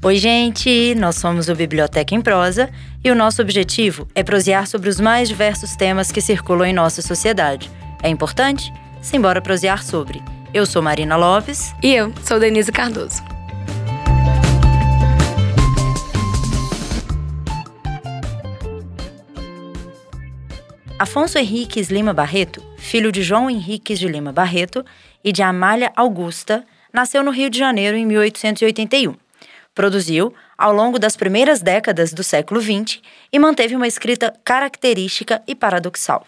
Oi, gente! Nós somos o Biblioteca em Prosa e o nosso objetivo é prosear sobre os mais diversos temas que circulam em nossa sociedade. É importante? Simbora prosear sobre. Eu sou Marina Lopes. E eu sou Denise Cardoso. Afonso Henriques Lima Barreto, filho de João Henriques de Lima Barreto e de Amália Augusta, nasceu no Rio de Janeiro em 1881. Produziu, ao longo das primeiras décadas do século XX, e manteve uma escrita característica e paradoxal.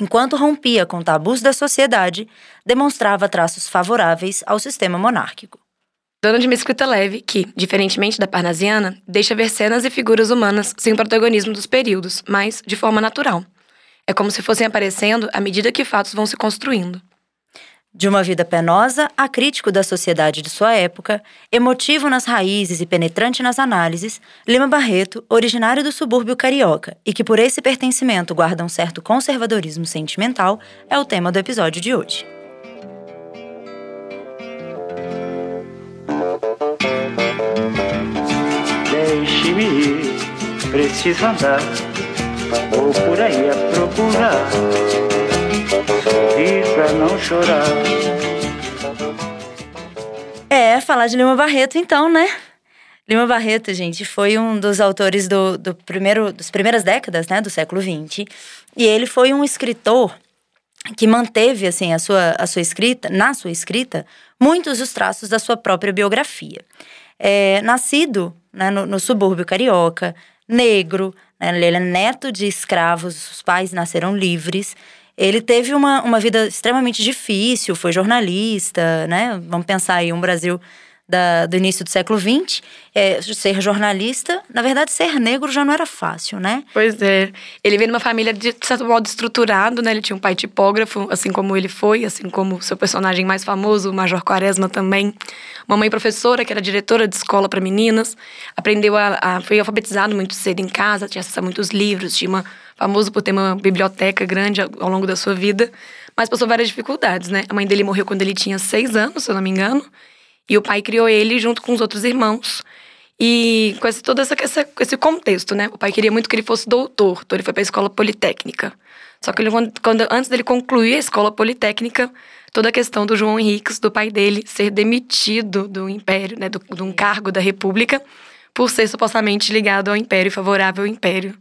Enquanto rompia com tabus da sociedade, demonstrava traços favoráveis ao sistema monárquico. Dono de uma escrita leve que, diferentemente da parnasiana, deixa ver cenas e figuras humanas sem protagonismo dos períodos, mas de forma natural. É como se fossem aparecendo à medida que fatos vão se construindo. De uma vida penosa a crítico da sociedade de sua época, emotivo nas raízes e penetrante nas análises, Lima Barreto, originário do subúrbio carioca e que por esse pertencimento guarda um certo conservadorismo sentimental, é o tema do episódio de hoje. Deixe-me ir, preciso andar, vou por aí a procurar sorrir pra não chorar. É, falar de Lima Barreto então, né? Lima Barreto, gente, foi um dos autores do, do primeiro, das primeiras décadas né, do século XX. E ele foi um escritor que manteve assim a sua, a sua escrita, na sua escrita, muitos dos traços da sua própria biografia. É, nascido né, no, no, subúrbio carioca, negro, né, ele é neto de escravos, os pais nasceram livres. Ele teve uma, uma vida extremamente difícil, foi jornalista, né? Vamos pensar aí um Brasil da, do início do século XX, é, ser jornalista, na verdade, ser negro já não era fácil, né? Pois é. Ele veio de uma família de certo modo estruturado, né? Ele tinha um pai tipógrafo, assim como ele foi, assim como seu personagem mais famoso, o Major Quaresma também. Uma mãe professora, que era diretora de escola para meninas, aprendeu a, a, foi alfabetizado muito cedo em casa, tinha acesso a muitos livros, tinha uma famoso por ter uma biblioteca grande ao longo da sua vida, mas passou várias dificuldades, né? A mãe dele morreu quando ele tinha seis anos, se eu não me engano, e o pai criou ele junto com os outros irmãos. E com esse, todo essa, essa, esse contexto, né? O pai queria muito que ele fosse doutor, então ele foi para a escola politécnica. Só que ele, quando, antes dele concluir a escola politécnica, toda a questão do João Henriques, do pai dele, ser demitido do império, né, do, de um cargo da república, por ser supostamente ligado ao império, favorável ao império.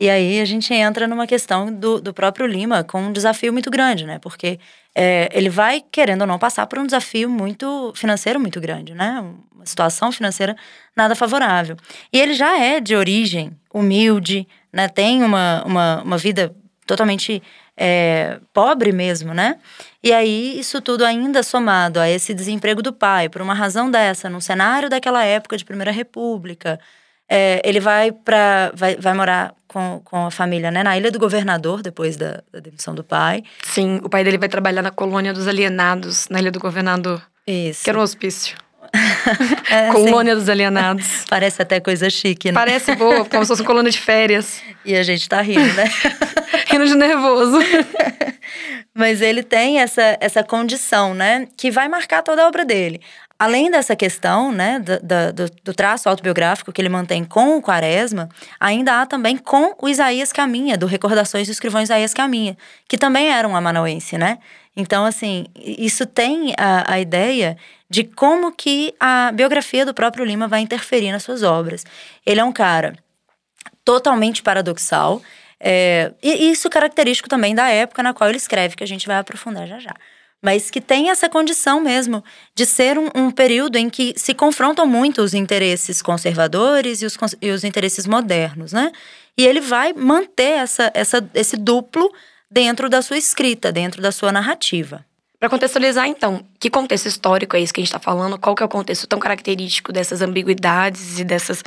E aí a gente entra numa questão do, do próprio Lima com um desafio muito grande, né? Porque é, ele vai, querendo ou não, passar por um desafio muito financeiro muito grande, né? Uma situação financeira nada favorável. E ele já é de origem humilde, né? Tem uma, uma, uma vida totalmente é, pobre mesmo, né? E aí, isso tudo ainda somado a esse desemprego do pai, por uma razão dessa, no cenário daquela época de Primeira República, é, ele vai para vai, vai morar com, com a família né, na Ilha do Governador, depois da, da, demissão do pai. Sim, o pai dele vai trabalhar na colônia dos alienados, na Ilha do Governador. Isso. Que era um hospício. é, colônia dos alienados. Parece até coisa chique, né? Parece boa, como se fosse uma colônia de férias. E a gente tá rindo, né? rindo de nervoso. Mas ele tem essa, essa condição, né? Que vai marcar toda a obra dele. Além dessa questão, né, do, do, do, traço autobiográfico que ele mantém com o Quaresma, ainda há também com o Isaías Caminha, do Recordações do Escrivão Isaías Caminha, que também era um amanauense, né? Então, assim, isso tem a, a ideia de como que a biografia do próprio Lima vai interferir nas suas obras. Ele é um cara totalmente paradoxal, é, e isso característico também da época na qual ele escreve, que a gente vai aprofundar já já mas que tem essa condição mesmo de ser um, um, período em que se confrontam muito os interesses conservadores e os, e os interesses modernos, né? E ele vai manter essa, essa, esse duplo dentro da sua escrita, dentro da sua narrativa. Para contextualizar, então, que contexto histórico é esse que a gente está falando? Qual que é o contexto tão característico dessas ambiguidades e dessas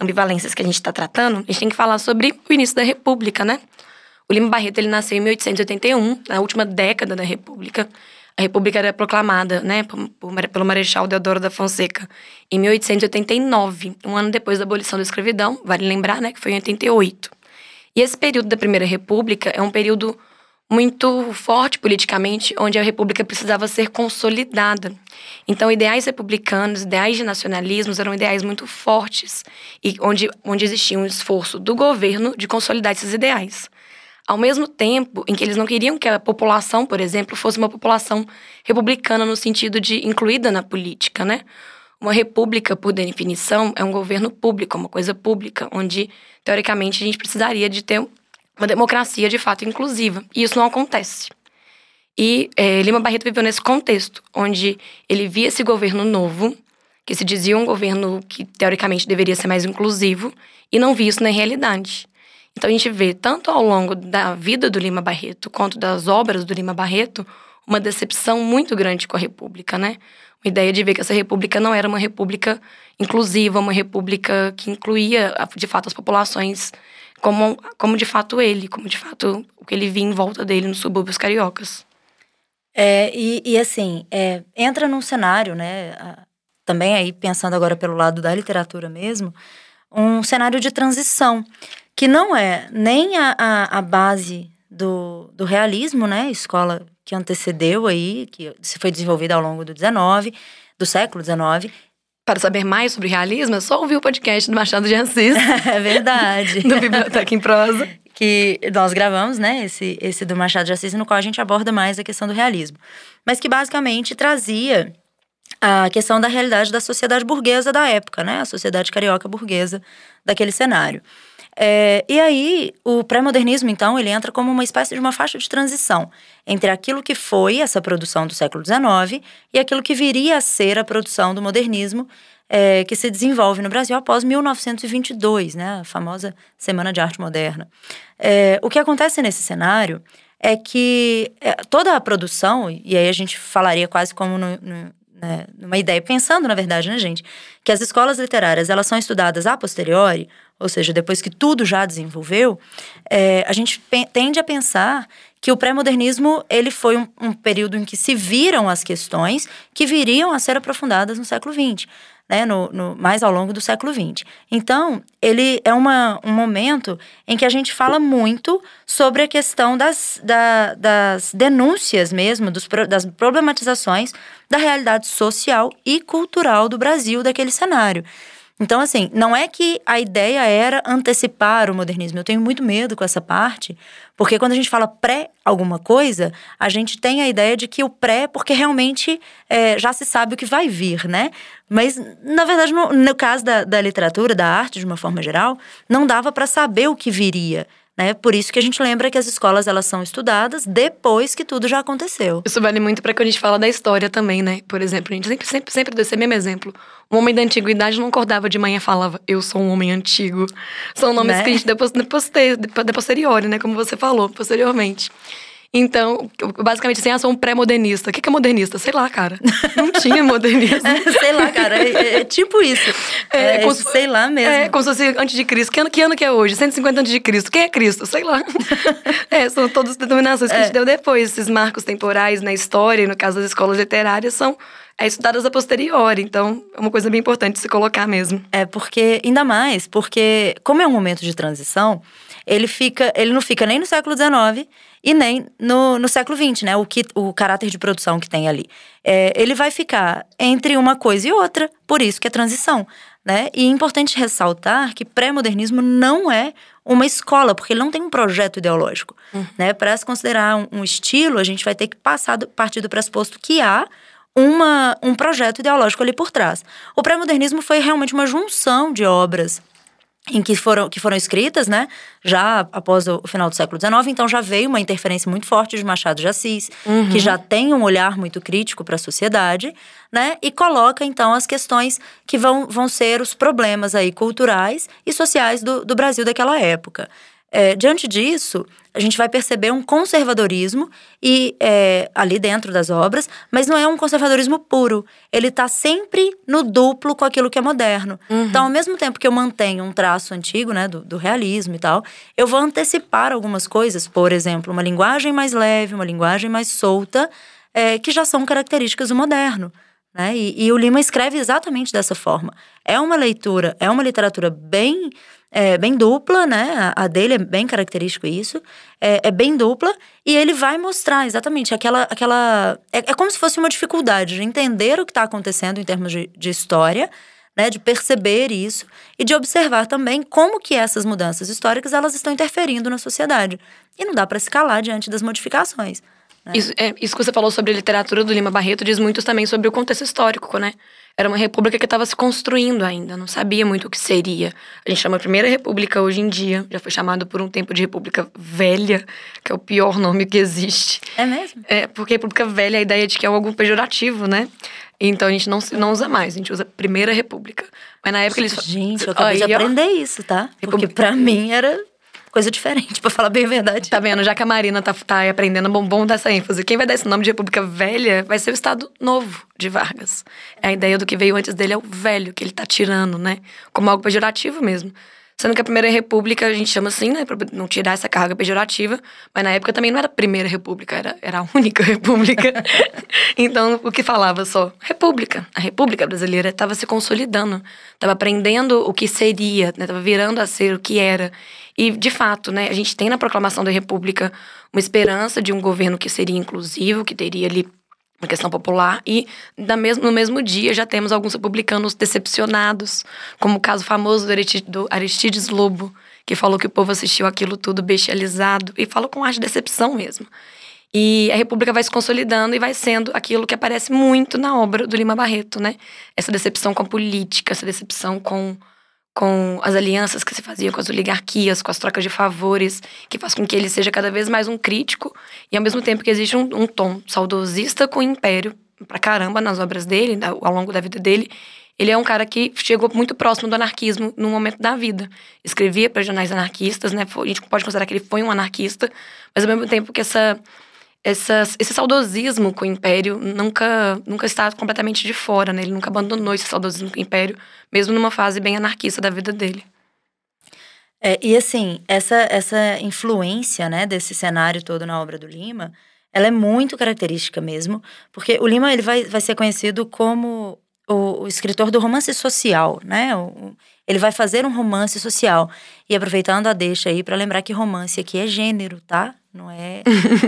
ambivalências que a gente está tratando? A gente tem que falar sobre o início da República, né? O Lima Barreto ele nasceu em 1881, na última década da República, a República era proclamada né, pelo Marechal Deodoro da Fonseca em 1889, um ano depois da abolição da escravidão, vale lembrar né, que foi em 88. E esse período da Primeira República é um período muito forte politicamente, onde a república precisava ser consolidada. Então, ideais republicanos, ideais de nacionalismos eram ideais muito fortes e onde, onde existia um esforço do governo de consolidar esses ideais. Ao mesmo tempo em que eles não queriam que a população, por exemplo, fosse uma população republicana no sentido de incluída na política, né? Uma república, por definição, é um governo público, uma coisa pública, onde, teoricamente, a gente precisaria de ter uma democracia de fato inclusiva. E isso não acontece. E é, Lima Barreto viveu nesse contexto, onde ele via esse governo novo, que se dizia um governo que teoricamente deveria ser mais inclusivo, e não via isso na realidade. Então a gente vê, tanto ao longo da vida do Lima Barreto, quanto das obras do Lima Barreto, uma decepção muito grande com a República, né? Uma ideia de ver que essa República não era uma República inclusiva, uma República que incluía, de fato, as populações como, como de fato ele, como de fato o que ele via em volta dele nos subúrbios cariocas. É, e, e assim, é, entra num cenário, né, também aí pensando agora pelo lado da literatura mesmo, um cenário de transição, que não é nem a, a, a base do, do realismo, né, escola que antecedeu aí, que se foi desenvolvida ao longo do 19, do século 19, para saber mais sobre realismo, é só ouvir o podcast do Machado de Assis. é verdade. do Biblioteca em Prosa. Que nós gravamos, né? Esse, esse do Machado de Assis, no qual a gente aborda mais a questão do realismo. Mas que basicamente trazia a questão da realidade da sociedade burguesa da época, né? A sociedade carioca burguesa daquele cenário. É, e aí, o pré-modernismo, então, ele entra como uma espécie de uma faixa de transição entre aquilo que foi essa produção do século XIX e aquilo que viria a ser a produção do modernismo é, que se desenvolve no Brasil após 1922, né, a famosa Semana de Arte Moderna. É, o que acontece nesse cenário é que é, toda a produção, e aí a gente falaria quase como no, no, né, numa ideia, pensando na verdade, né, gente, que as escolas literárias elas são estudadas a posteriori, ou seja, depois que tudo já desenvolveu, é, a gente tende a pensar que o pré-modernismo ele foi um, um, período em que se viram as questões que viriam a ser aprofundadas no século XX né, no, no, mais ao longo do século XX. Então, ele é uma, um momento em que a gente fala muito sobre a questão das, da, das denúncias mesmo, dos, das problematizações da realidade social e cultural do Brasil daquele cenário. Então, assim, não é que a ideia era antecipar o modernismo. Eu tenho muito medo com essa parte, porque quando a gente fala pré alguma coisa, a gente tem a ideia de que o pré, porque realmente é, já se sabe o que vai vir, né? Mas, na verdade, no, no caso da, da literatura, da arte de uma forma geral, não dava para saber o que viria. Né? Por isso que a gente lembra que as escolas elas são estudadas depois que tudo já aconteceu. Isso vale muito para quando a gente fala da história também, né? Por exemplo, a gente sempre, sempre, sempre deu esse mesmo exemplo. Um homem da antiguidade não acordava de manhã e falava, eu sou um homem antigo. São nomes né? que a gente depois, depois, de posteriori, né? Como você falou, posteriormente. Então, basicamente assim, ah, sou um pré-modernista. O que é modernista? Sei lá, cara. Não tinha modernismo. é, sei lá, cara. É, é tipo isso. É, é, sei lá mesmo. É, como se fosse antes de Cristo. Que ano, que ano que é hoje? 150 antes de Cristo. Quem é Cristo? Sei lá. é, são todas denominações que a gente é. deu depois. Esses marcos temporais na história, no caso das escolas literárias, são é estudadas a posteriori. Então, é uma coisa bem importante se colocar mesmo. É, porque, ainda mais, porque como é um momento de transição, ele fica, ele não fica nem no século XIX e nem no, no século XX, né? O, que, o caráter de produção que tem ali. É, ele vai ficar entre uma coisa e outra, por isso que é transição. Né? E é importante ressaltar que pré-modernismo não é uma escola, porque ele não tem um projeto ideológico. Uhum. Né? Para se considerar um, um, estilo, a gente vai ter que passar do, partir do pressuposto que há uma, um projeto ideológico ali por trás. O pré-modernismo foi realmente uma junção de obras em que foram, que foram escritas, né, já após o, final do século XIX, então já veio uma interferência muito forte de Machado de Assis, uhum. que já tem um olhar muito crítico para a sociedade, né, e coloca então as questões que vão, vão ser os problemas aí culturais e sociais do, do Brasil daquela época. É, diante disso, a gente vai perceber um conservadorismo e é, ali dentro das obras, mas não é um conservadorismo puro. Ele está sempre no duplo com aquilo que é moderno. Uhum. Então, ao mesmo tempo que eu mantenho um traço antigo, né, do, do, realismo e tal, eu vou antecipar algumas coisas. Por exemplo, uma linguagem mais leve, uma linguagem mais solta, é, que já são características do moderno. Né? E, e o Lima escreve exatamente dessa forma. É uma leitura, é uma literatura bem é bem dupla, né? A, dele é bem característico isso. É, é, bem dupla. E ele vai mostrar exatamente aquela. aquela é, é como se fosse uma dificuldade de entender o que está acontecendo em termos de, de história. Né, de perceber isso e de observar também como que essas mudanças históricas elas estão interferindo na sociedade. E não dá para se calar diante das modificações. Né? Isso, é, isso que você falou sobre a literatura do Lima Barreto diz muito também sobre o contexto histórico, né? era uma república que estava se construindo ainda, não sabia muito o que seria. A gente chama a primeira república hoje em dia, já foi chamado por um tempo de república velha, que é o pior nome que existe. É mesmo? É, porque república velha, a ideia de que é algo pejorativo, né? Então a gente não, não usa mais, a gente usa primeira república. Mas na época eles... Gente, eu acabei de aprender isso, tá? Porque para mim era coisa diferente, pra falar bem a verdade. Tá vendo? Já que a Marina tá, tá aprendendo bombom dessa ênfase, quem vai dar esse nome de República Velha vai ser o Estado Novo de Vargas. É a ideia do que veio antes dele é o velho, que ele tá tirando, né? Como algo pejorativo mesmo. Sendo que a Primeira República a gente chama assim, né? Pra não tirar essa carga pejorativa. Mas na época também não era a Primeira República, era, era a única República. então, o que falava só? República. A República Brasileira estava se consolidando. Estava aprendendo o que seria, né? Tava virando a ser o que era. E, de fato, né? A gente tem na proclamação da República uma esperança de um governo que seria inclusivo, que teria ali uma questão popular e mesmo, no mesmo dia já temos alguns republicanos decepcionados, como o caso famoso do Aristides Lobo, que falou que o povo assistiu aquilo tudo bestializado e falou com ar de decepção mesmo. E a República vai se consolidando e vai sendo aquilo que aparece muito na obra do Lima Barreto, né? Essa decepção com a política, essa decepção com com as alianças que se faziam com as oligarquias, com as trocas de favores, que faz com que ele seja cada vez mais um crítico e ao mesmo tempo que existe um, um tom saudosista com o império pra caramba nas obras dele, ao longo da vida dele. Ele é um cara que chegou muito próximo do anarquismo num momento da vida. Escrevia para jornais anarquistas, né? A gente pode considerar que ele foi um anarquista, mas ao mesmo tempo que essa esse saudosismo com o Império nunca, nunca está completamente de fora, né? Ele nunca abandonou esse saudosismo com o Império, mesmo numa fase bem anarquista da vida dele. É, e assim, essa, essa influência né, desse cenário todo na obra do Lima, ela é muito característica mesmo, porque o Lima ele vai, vai ser conhecido como o, o escritor do romance social, né? O, ele vai fazer um romance social. E aproveitando a deixa aí para lembrar que romance aqui é gênero, tá? Não é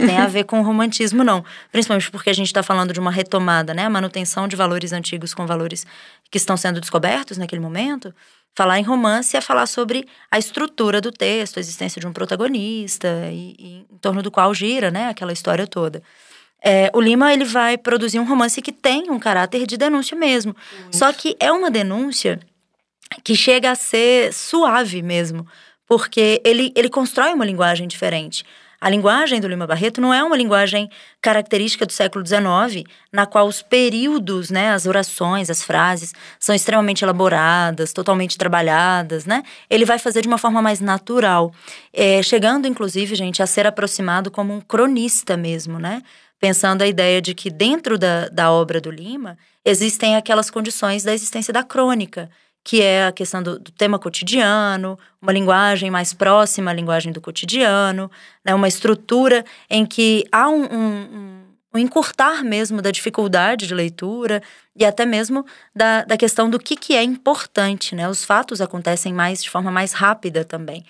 tem a ver com romantismo não, principalmente porque a gente está falando de uma retomada, né, a manutenção de valores antigos com valores que estão sendo descobertos naquele momento. Falar em romance é falar sobre a estrutura do texto, a existência de um protagonista e, e em torno do qual gira, né, aquela história toda. É, o Lima ele vai produzir um romance que tem um caráter de denúncia mesmo, Muito. só que é uma denúncia que chega a ser suave mesmo, porque ele, ele constrói uma linguagem diferente. A linguagem do Lima Barreto não é uma linguagem característica do século XIX, na qual os períodos, né, as orações, as frases, são extremamente elaboradas, totalmente trabalhadas, né? Ele vai fazer de uma forma mais natural, é, chegando, inclusive, gente, a ser aproximado como um cronista mesmo, né? Pensando a ideia de que dentro da, da obra do Lima existem aquelas condições da existência da crônica, que é a questão do, do, tema cotidiano, uma linguagem mais próxima à linguagem do cotidiano, né, uma estrutura em que há um, um, um, encurtar mesmo da dificuldade de leitura e até mesmo da, da questão do que, que é importante. Né? Os fatos acontecem mais de forma mais rápida também.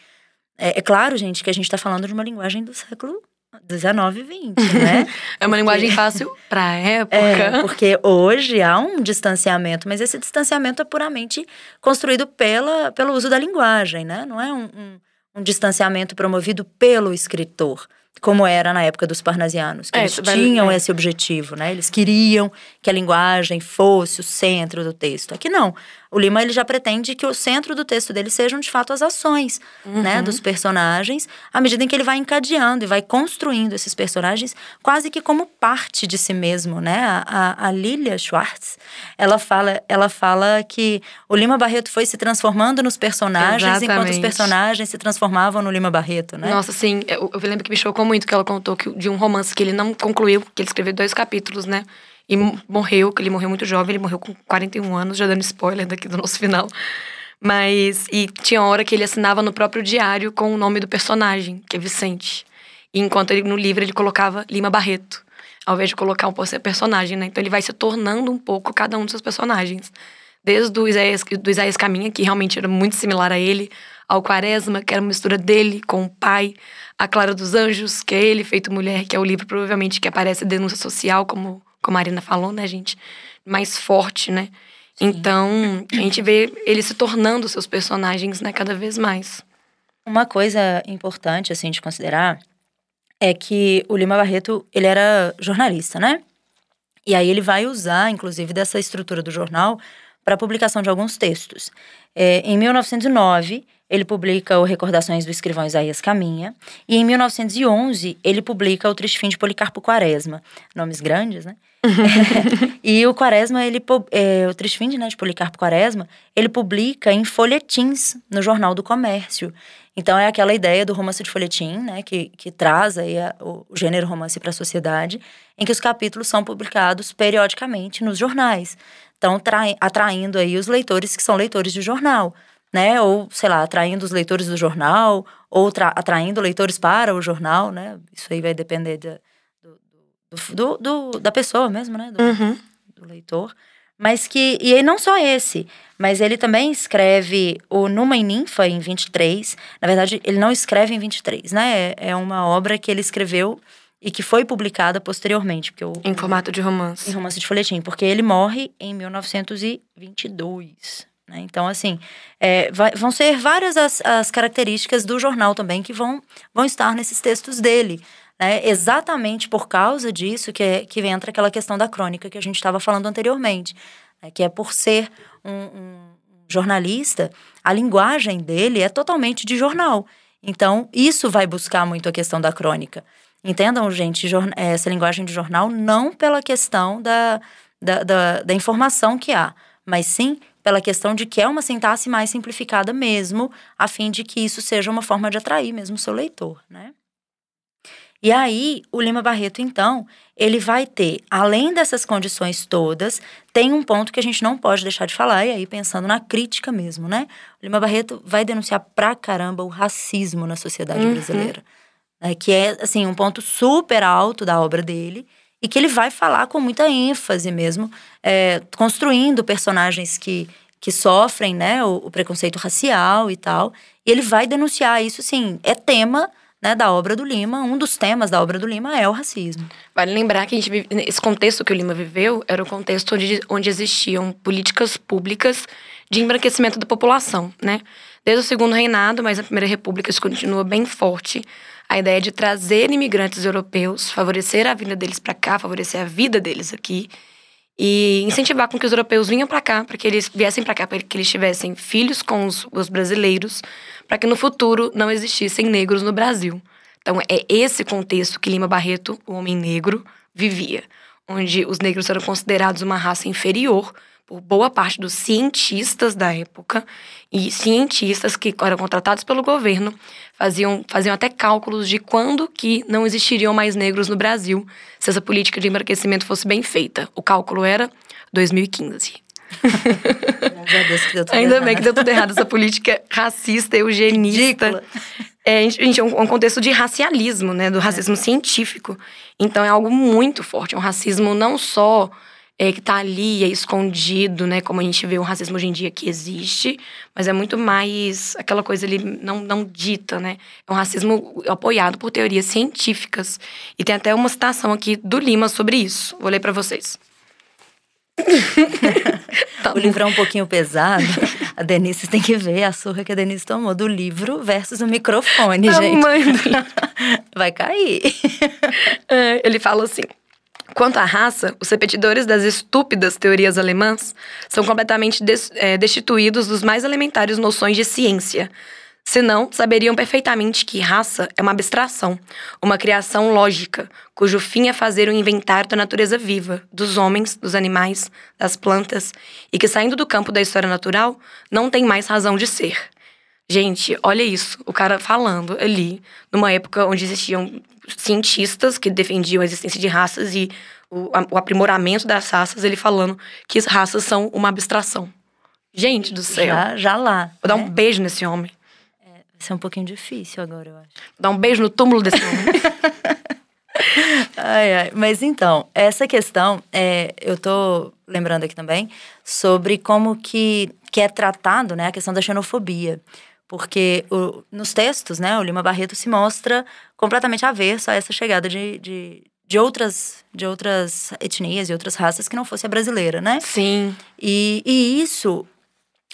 É, é claro, gente, que a gente está falando de uma linguagem do século 19 e 20, né? é uma linguagem fácil para época. É, porque hoje há um distanciamento, mas esse distanciamento é puramente construído pela, pelo uso da linguagem, né? Não é um, um, um distanciamento promovido pelo escritor como era na época dos parnasianos, que é, eles tinham é. esse objetivo, né? Eles queriam que a linguagem fosse o centro do texto. Aqui não. O Lima ele já pretende que o centro do texto dele sejam de fato as ações, né, uhum. né, dos personagens, à medida em que ele vai encadeando e vai construindo esses personagens quase que como parte de si mesmo, né? A, a, a Lilia Schwartz, ela fala, ela fala que o Lima Barreto foi se transformando nos personagens Exatamente. enquanto os personagens se transformavam no Lima Barreto, né? Nossa, sim, eu, eu lembro que me chocou muito que ela contou que, de um romance que ele não concluiu, que ele escreveu dois capítulos, né? E morreu, que ele morreu muito jovem, ele morreu com 41 anos, já dando spoiler daqui do nosso final. Mas, e tinha hora que ele assinava no próprio diário com o nome do personagem, que é Vicente. E enquanto ele, no livro, ele colocava Lima Barreto. ao invés de colocar um personagem, né? Então ele vai se tornando um pouco cada um dos seus personagens. Desde o Isaías, do Isaías Caminha, que realmente era muito similar a ele, ao Quaresma, que era uma mistura dele com o pai, a Clara dos Anjos, que é ele feito mulher, que é o livro provavelmente que aparece denúncia social, como, como a Marina falou, né, gente? Mais forte, né? Sim. Então, a gente vê ele se tornando seus personagens, né, cada vez mais. Uma coisa importante, assim, de considerar é que o Lima Barreto, ele era jornalista, né? E aí ele vai usar, inclusive, dessa estrutura do jornal para a publicação de alguns textos. É, em 1909, ele publica o Recordações do Escrivão Isaías Caminha, e em 1911 ele publica o Triste Fim de Policarpo Quaresma. Nomes grandes, né? e o Quaresma, ele, é, o Triste Fim né, de Policarpo Quaresma, ele publica em folhetins no Jornal do Comércio. Então é aquela ideia do romance de folhetim, né, que, que traz aí a, o, o gênero romance para a sociedade, em que os capítulos são publicados periodicamente nos jornais. Então atraindo aí os leitores que são leitores de jornal, né, ou sei lá, atraindo os leitores do jornal, ou atraindo leitores para o jornal, né? Isso aí vai depender de, do, do, do, da pessoa mesmo, né? Do, uhum. do leitor. Mas que. E aí, não só esse, mas ele também escreve o Numa e Ninfa em 23. Na verdade, ele não escreve em 23, né? É, é uma obra que ele escreveu e que foi publicada posteriormente. Porque o, em formato de romance. Em romance de folhetim, porque ele morre em 1922. Né? Então, assim, é, vai, vão ser várias as, as características do jornal também que vão, vão estar nesses textos dele. Né? Exatamente por causa disso que, é, que entra aquela questão da crônica que a gente estava falando anteriormente, né? que é por ser um, um jornalista, a linguagem dele é totalmente de jornal. Então, isso vai buscar muito a questão da crônica. Entendam, gente, essa linguagem de jornal não pela questão da, da, da, da informação que há, mas sim pela questão de que é uma sintaxe mais simplificada mesmo, a fim de que isso seja uma forma de atrair mesmo o seu leitor, né? E aí, o Lima Barreto, então, ele vai ter, além dessas condições todas, tem um ponto que a gente não pode deixar de falar, e aí pensando na crítica mesmo, né? O Lima Barreto vai denunciar pra caramba o racismo na sociedade uhum. brasileira. Né? Que é, assim, um ponto super alto da obra dele, e que ele vai falar com muita ênfase mesmo, é, construindo personagens que, que sofrem, né, o, o preconceito racial e tal. E ele vai denunciar isso, sim, é tema né, da obra do Lima, um dos temas da obra do Lima é o racismo. Vale lembrar que a gente vive, esse contexto que o Lima viveu era o contexto onde, onde existiam políticas públicas de embranquecimento da população, né? Desde o segundo reinado, mas a primeira república isso continua bem forte. A ideia de trazer imigrantes europeus, favorecer a vinda deles para cá, favorecer a vida deles aqui e incentivar com que os europeus vinham para cá, para que eles viessem para cá, para que eles tivessem filhos com os, os brasileiros, para que no futuro não existissem negros no Brasil. Então é esse contexto que Lima Barreto, o homem negro, vivia, onde os negros eram considerados uma raça inferior por boa parte dos cientistas da época e cientistas que eram contratados pelo governo faziam, faziam até cálculos de quando que não existiriam mais negros no Brasil se essa política de embranquecimento fosse bem feita. O cálculo era 2015. Ainda errado. bem que deu tudo errado essa política racista, eugenista. É, gente, é um, um contexto de racialismo, né? Do é. racismo é. científico. Então é algo muito forte. É um racismo não só é, que está ali, é escondido, né? Como a gente vê o racismo hoje em dia que existe, mas é muito mais aquela coisa ali não, não dita, né? É um racismo apoiado por teorias científicas. E tem até uma citação aqui do Lima sobre isso. Vou ler para vocês. tá o livro é um pouquinho pesado. A Denise tem que ver a surra que a Denise tomou do livro versus o microfone, a gente. Mãe do... Vai cair. É, ele fala assim: Quanto à raça, os repetidores das estúpidas teorias alemãs são completamente des, é, destituídos dos mais elementares noções de ciência. Senão, saberiam perfeitamente que raça é uma abstração, uma criação lógica, cujo fim é fazer um inventário da natureza viva, dos homens, dos animais, das plantas, e que, saindo do campo da história natural, não tem mais razão de ser. Gente, olha isso, o cara falando ali, numa época onde existiam cientistas que defendiam a existência de raças e o, o aprimoramento das raças, ele falando que as raças são uma abstração. Gente do céu. Já, já lá. Vou dar um né? beijo nesse homem. É, vai ser um pouquinho difícil agora, eu acho. Vou dar um beijo no túmulo desse homem. Ai, ai. Mas então, essa questão, é, eu tô lembrando aqui também sobre como que, que é tratado né, a questão da xenofobia. Porque o, nos textos, né, o Lima Barreto se mostra completamente avesso a essa chegada de, de, de outras, de outras etnias e outras raças que não fosse a brasileira, né? Sim. E, e isso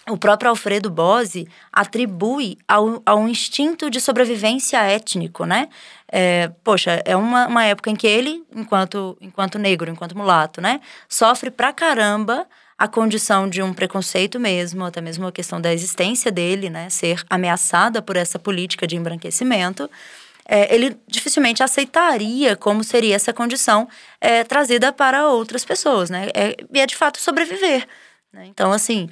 o próprio Alfredo Bose atribui ao, ao instinto de sobrevivência étnico, né? É, poxa, é uma, uma época em que ele, enquanto, enquanto negro, enquanto mulato, né? Sofre pra caramba a condição de um preconceito mesmo, até mesmo a questão da existência dele, né? Ser ameaçada por essa política de embranquecimento. É, ele dificilmente aceitaria como seria essa condição é, trazida para outras pessoas, né? É, e é de fato sobreviver. Né? Então, assim,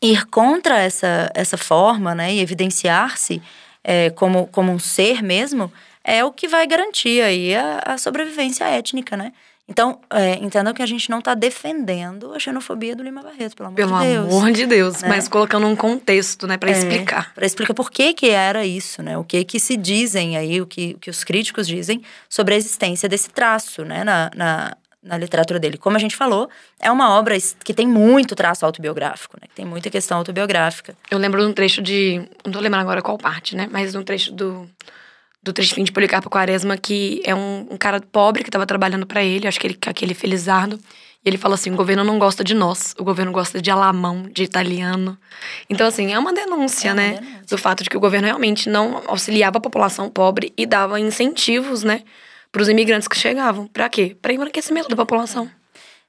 ir contra essa, essa forma, né, e evidenciar-se é, como, como um ser mesmo, é o que vai garantir aí a, a sobrevivência étnica, né? Então, é, entendam que a gente não está defendendo a xenofobia do Lima Barreto, pelo amor pelo de Deus. Pelo amor de Deus, né? mas colocando um contexto, né, para é, explicar. Para explicar por que que era isso, né? O que que se dizem aí, o que, que os críticos dizem sobre a existência desse traço, né, na, na, na literatura dele. Como a gente falou, é uma obra que tem muito traço autobiográfico, né? Tem muita questão autobiográfica. Eu lembro de um trecho de. Não tô lembrando agora qual parte, né? Mas de um trecho do. Do Tristim de Policarpo Quaresma, que é um, um cara pobre que estava trabalhando para ele, acho que ele, aquele Felizardo. E ele fala assim: o governo não gosta de nós, o governo gosta de alamão, de italiano. Então, assim, é uma denúncia, é uma né? denúncia. Do fato de que o governo realmente não auxiliava a população pobre e dava incentivos, né? para os imigrantes que chegavam. Para quê? Para embranquecimento da população.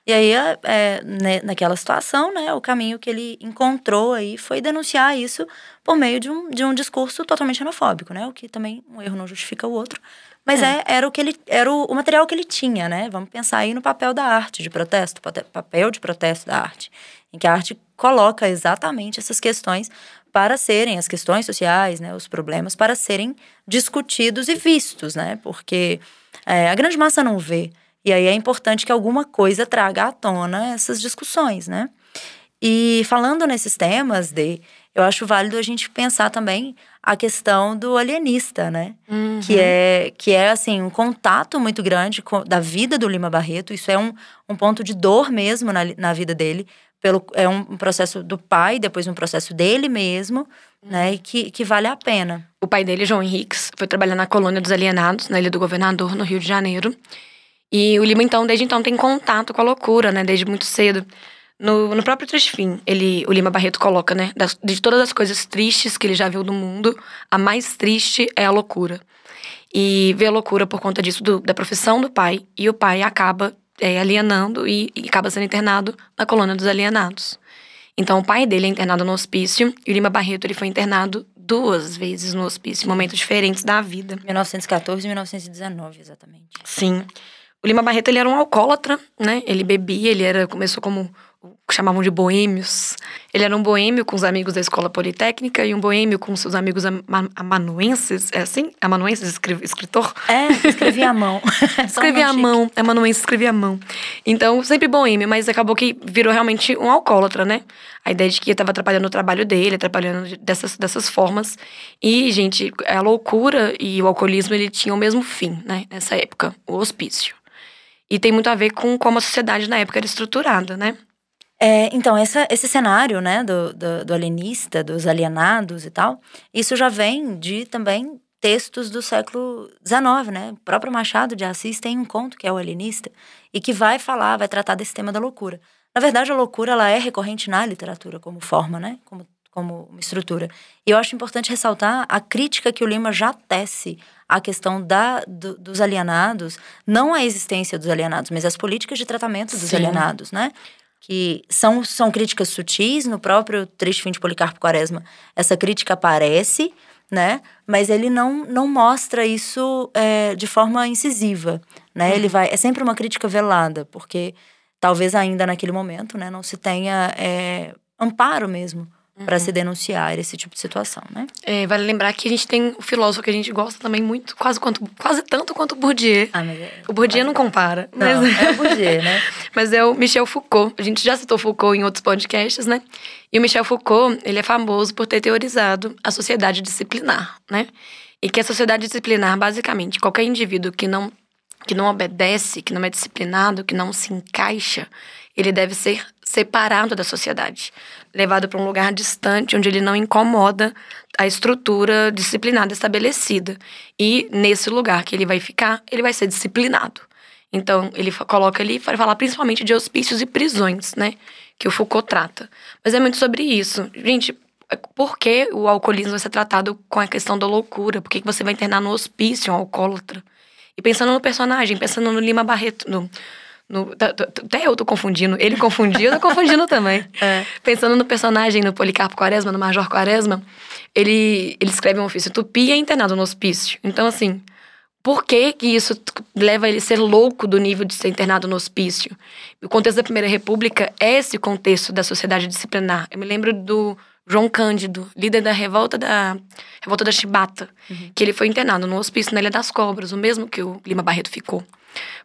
E aí, é, né, naquela situação, né, o caminho que ele encontrou aí foi denunciar isso por meio de um, de um discurso totalmente xenofóbico, né? O que também um erro não justifica o outro. Mas é. é era o que ele era o, o, material que ele tinha, né? Vamos pensar aí no papel da arte de protesto, papel de protesto da arte, em que a arte coloca exatamente essas questões para serem as questões sociais, né, os problemas para serem discutidos e vistos, né? Porque é, a grande massa não vê. E aí é importante que alguma coisa traga à tona essas discussões, né? E falando nesses temas, de, eu acho válido a gente pensar também a questão do alienista, né? Uhum. Que, é, que é, assim, um contato muito grande com, da vida do Lima Barreto. Isso é um, um ponto de dor mesmo na, na vida dele. Pelo, é um, um processo do pai, depois um processo dele mesmo, né? E que, que vale a pena. O pai dele, João Henriques, foi trabalhar na colônia dos alienados, na Ilha do Governador, no Rio de Janeiro. E o Lima, então, desde então, tem contato com a loucura, né? Desde muito cedo. No, no próprio Triste Fim, ele, o Lima Barreto coloca, né? Das, de todas as coisas tristes que ele já viu do mundo, a mais triste é a loucura. E vê a loucura por conta disso, do, da profissão do pai. E o pai acaba é, alienando e, e acaba sendo internado na colônia dos alienados. Então, o pai dele é internado no hospício e o Lima Barreto ele foi internado duas vezes no hospício, momentos diferentes da vida. 1914 e 1919, exatamente. Sim. O Lima Barreto ele era um alcoólatra, né? Ele bebia, ele era começou como chamavam de boêmios. Ele era um boêmio com os amigos da escola politécnica e um boêmio com seus amigos amanuenses. É assim? Amanuenses, escritor? É, escrevia à mão. escrevia à mão. Amanuense escrevia à mão. Então, sempre boêmio, mas acabou que virou realmente um alcoólatra, né? A ideia de que estava atrapalhando o trabalho dele, atrapalhando dessas, dessas formas. E, gente, a loucura e o alcoolismo, ele tinham o mesmo fim, né? Nessa época, o hospício. E tem muito a ver com como a sociedade na época era estruturada, né? É, então, essa, esse cenário, né, do, do, do, alienista, dos alienados e tal, isso já vem de também textos do século XIX, né? O próprio Machado de Assis tem um conto que é o alienista e que vai falar, vai tratar desse tema da loucura. Na verdade, a loucura ela é recorrente na literatura como forma, né? Como, como estrutura. E eu acho importante ressaltar a crítica que o Lima já tece à questão da, do, dos alienados, não a existência dos alienados, mas as políticas de tratamento dos Sim. alienados, né? que são, são críticas sutis, no próprio Triste Fim de Policarpo Quaresma, essa crítica aparece, né? Mas ele não, não mostra isso é, de forma incisiva, né? Uhum. Ele vai... É sempre uma crítica velada, porque talvez ainda naquele momento, né? Não se tenha é, amparo mesmo uhum. para se denunciar esse tipo de situação, né? É, vale lembrar que a gente tem o filósofo que a gente gosta também muito, quase, quanto, quase tanto quanto o Bourdieu. Ah, mas é, o Bourdieu não compara. Não, mas... é o Bourdieu, né? mas é o Michel Foucault. A gente já citou Foucault em outros podcasts, né? E o Michel Foucault, ele é famoso por ter teorizado a sociedade disciplinar, né? E que a sociedade disciplinar, basicamente, qualquer indivíduo que não que não obedece, que não é disciplinado, que não se encaixa, ele deve ser separado da sociedade, levado para um lugar distante onde ele não incomoda a estrutura disciplinada estabelecida. E nesse lugar que ele vai ficar, ele vai ser disciplinado. Então, ele coloca ali para falar principalmente de hospícios e prisões, né? Que o Foucault trata. Mas é muito sobre isso. Gente, por que o alcoolismo vai ser tratado com a questão da loucura? Por que você vai internar no hospício um alcoólatra? E pensando no personagem, pensando no Lima Barreto, no, no, tá, tá, até eu tô confundindo. Ele confundiu, eu tô confundindo também. É. Pensando no personagem, no Policarpo Quaresma, no Major Quaresma, ele, ele escreve um ofício tupi e é internado no hospício. Então, assim, por que que isso leva ele a ser louco do nível de ser internado no hospício? O contexto da Primeira República é esse contexto da sociedade disciplinar. Eu me lembro do João Cândido, líder da revolta da revolta da Chibata, uhum. que ele foi internado no hospício na Ilha das Cobras, o mesmo que o Lima Barreto ficou.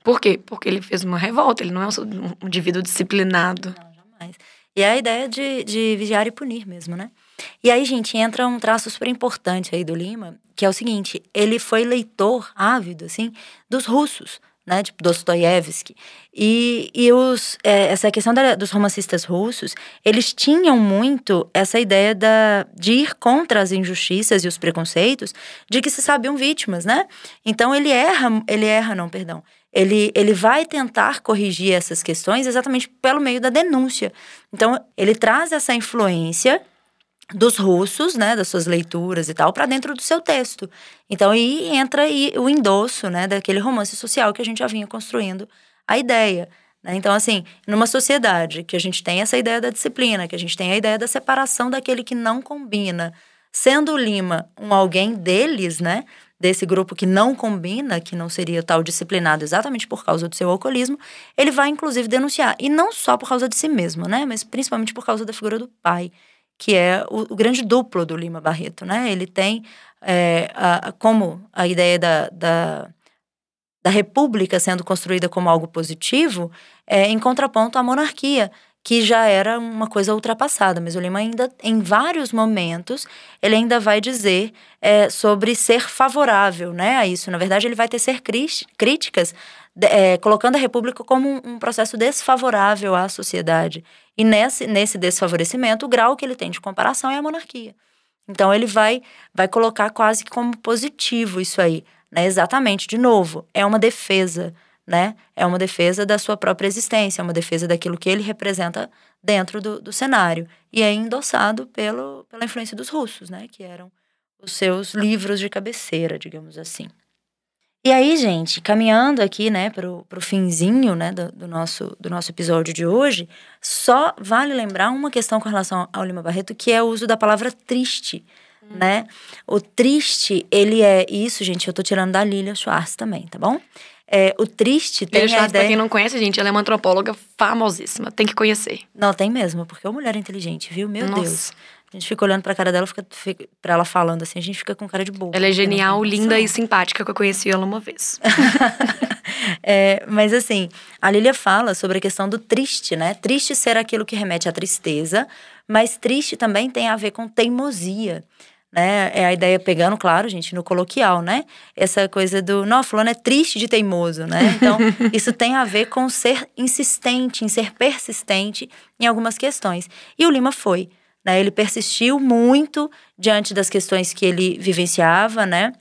Por quê? Porque ele fez uma revolta, ele não é um indivíduo disciplinado. Não, jamais. E é a ideia de, de vigiar e punir mesmo, né? E aí, gente, entra um traço super importante aí do Lima, que é o seguinte: ele foi leitor ávido, assim, dos russos né, tipo Dostoiévski. E, e os, é, essa questão da, dos romancistas russos, eles tinham muito essa ideia da, de ir contra as injustiças e os preconceitos de que se sabiam vítimas, né? Então ele erra, ele erra, não, perdão. Ele, ele vai tentar corrigir essas questões exatamente pelo meio da denúncia. Então, ele traz essa influência dos russos, né, das suas leituras e tal, para dentro do seu texto. Então aí entra aí o endosso, né, daquele romance social que a gente já vinha construindo a ideia. Né? Então assim, numa sociedade que a gente tem essa ideia da disciplina, que a gente tem a ideia da separação daquele que não combina, sendo o Lima um alguém deles, né, desse grupo que não combina, que não seria tal disciplinado exatamente por causa do seu alcoolismo, ele vai inclusive denunciar e não só por causa de si mesmo, né, mas principalmente por causa da figura do pai que é o, o, grande duplo do Lima Barreto, né? Ele tem é, a, como a ideia da, da, da, república sendo construída como algo positivo, é, em contraponto à monarquia, que já era uma coisa ultrapassada. Mas o Lima ainda, em vários momentos, ele ainda vai dizer é, sobre ser favorável, né, a isso. Na verdade, ele vai tecer críticas é, colocando a República como um, processo desfavorável à sociedade. E nesse, nesse desfavorecimento, o grau que ele tem de comparação é a monarquia. Então ele vai, vai colocar quase como positivo isso aí. Né? Exatamente, de novo, é uma defesa, né? É uma defesa da sua própria existência, é uma defesa daquilo que ele representa dentro do, do cenário. E é endossado pelo, pela influência dos russos, né? Que eram os seus livros de cabeceira, digamos assim. E aí, gente, caminhando aqui, né, pro, pro finzinho, né, do, do, nosso, do nosso episódio de hoje, só vale lembrar uma questão com relação ao Lima Barreto, que é o uso da palavra triste, hum. né? O triste, ele é isso, gente, eu tô tirando da Lilia Schwartz também, tá bom? É, o triste tem Lilia Schwartz, ideia... pra quem não conhece, gente, ela é uma antropóloga famosíssima, tem que conhecer. Não, tem mesmo, porque é uma mulher inteligente, viu? Meu Nossa. Deus. A gente fica olhando pra cara dela, fica, fica pra ela falando assim, a gente fica com cara de bobo. Ela é genial, linda e simpática, que eu conheci ela uma vez. é, mas assim, a Lilia fala sobre a questão do triste, né? Triste ser aquilo que remete à tristeza, mas triste também tem a ver com teimosia. Né? É a ideia pegando, claro, gente, no coloquial, né? Essa coisa do, não, fulano é triste de teimoso, né? Então, isso tem a ver com ser insistente, em ser persistente em algumas questões. E o Lima foi. Né? Ele persistiu muito diante das questões que ele vivenciava, né?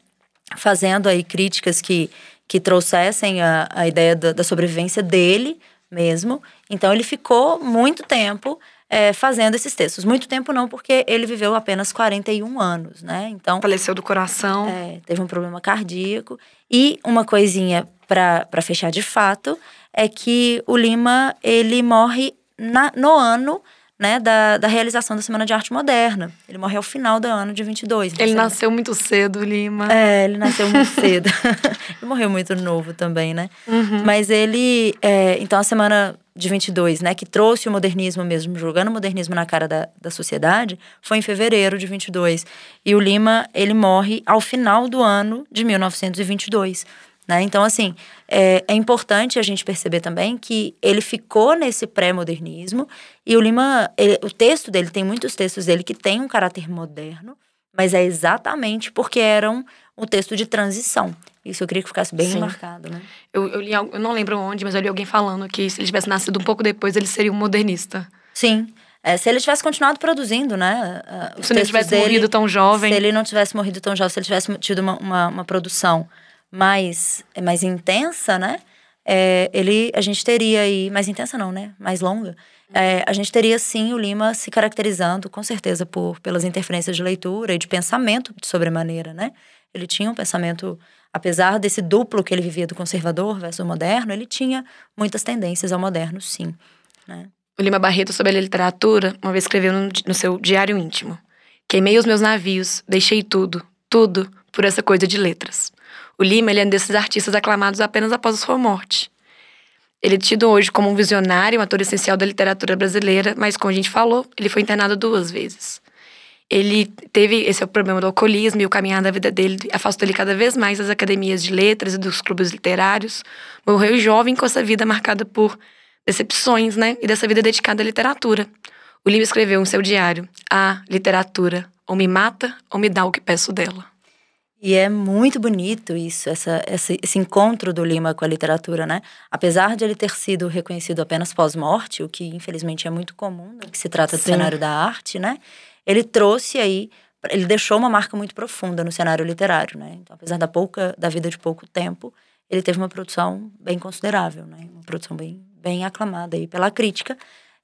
fazendo aí críticas que, que trouxessem a, a ideia da, da sobrevivência dele mesmo. Então ele ficou muito tempo é, fazendo esses textos. Muito tempo não, porque ele viveu apenas 41 anos, né? Então. Faleceu do coração. É, teve um problema cardíaco. E uma coisinha para fechar de fato é que o Lima ele morre na, no ano né, da, da realização da Semana de Arte Moderna. Ele morreu ao final do ano de 22. Ele nasceu muito cedo, Lima. É, ele nasceu muito cedo. ele morreu muito novo também, né? Uhum. Mas ele, é, então a Semana de 22, né, que trouxe o modernismo mesmo, jogando o modernismo na cara da, da sociedade, foi em fevereiro de 22. E o Lima, ele morre ao final do ano de 1922. Né? Então, assim, é, é, importante a gente perceber também que ele ficou nesse pré-modernismo e o Lima, ele, o texto dele, tem muitos textos dele que tem um caráter moderno, mas é exatamente porque eram um texto de transição. Isso eu queria que ficasse bem Sim. marcado, né? Eu, eu li, eu não lembro onde, mas eu li alguém falando que se ele tivesse nascido um pouco depois, ele seria um modernista. Sim. É, se ele tivesse continuado produzindo, né? Se ele textos tivesse dele, morrido tão jovem. Se ele não tivesse morrido tão jovem, se ele tivesse tido uma, uma, uma produção mais, mais intensa, né? É, ele, a gente teria aí, mais intensa não, né? Mais longa. É, a gente teria sim o Lima se caracterizando, com certeza, por pelas interferências de leitura e de pensamento de sobremaneira, né? Ele tinha um pensamento, apesar desse duplo que ele vivia do conservador versus moderno, ele tinha muitas tendências ao moderno, sim. Né? O Lima Barreto, sobre a literatura, uma vez escreveu no, no seu diário íntimo: Queimei os meus navios, deixei tudo, tudo, por essa coisa de letras. O Lima ele é um desses artistas aclamados apenas após a sua morte. Ele é tido hoje como um visionário, um ator essencial da literatura brasileira, mas, como a gente falou, ele foi internado duas vezes. Ele teve esse é o problema do alcoolismo e o caminhar da vida dele afastou ele cada vez mais das academias de letras e dos clubes literários. Morreu jovem com essa vida marcada por decepções, né? E dessa vida dedicada à literatura. O Lima escreveu em seu diário: A literatura ou me mata ou me dá o que peço dela. E é muito bonito isso, essa, esse, esse encontro do Lima com a literatura, né? Apesar de ele ter sido reconhecido apenas pós-morte, o que infelizmente é muito comum no que se trata do Sim. cenário da arte, né? Ele trouxe aí, ele deixou uma marca muito profunda no cenário literário, né? Então, apesar da pouca, da vida de pouco tempo, ele teve uma produção bem considerável, né? Uma produção bem, bem aclamada aí pela crítica,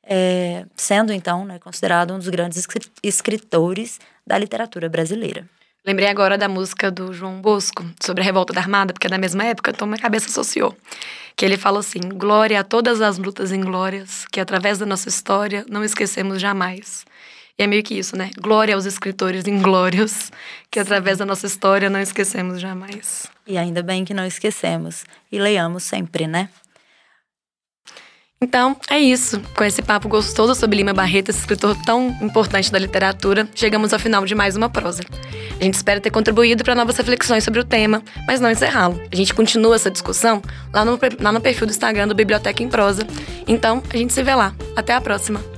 é, sendo então né, considerado um dos grandes escri- escritores da literatura brasileira. Lembrei agora da música do João Bosco, sobre a revolta da Armada, porque é da mesma época, então minha cabeça associou. Que ele fala assim: Glória a todas as lutas inglórias, que através da nossa história não esquecemos jamais. E é meio que isso, né? Glória aos escritores inglórios, que através da nossa história não esquecemos jamais. E ainda bem que não esquecemos. E leiamos sempre, né? Então, é isso. Com esse papo gostoso sobre Lima Barreto, esse escritor tão importante da literatura, chegamos ao final de mais uma prosa. A gente espera ter contribuído para novas reflexões sobre o tema, mas não encerrá-lo. A gente continua essa discussão lá no, lá no perfil do Instagram do Biblioteca em Prosa. Então, a gente se vê lá. Até a próxima!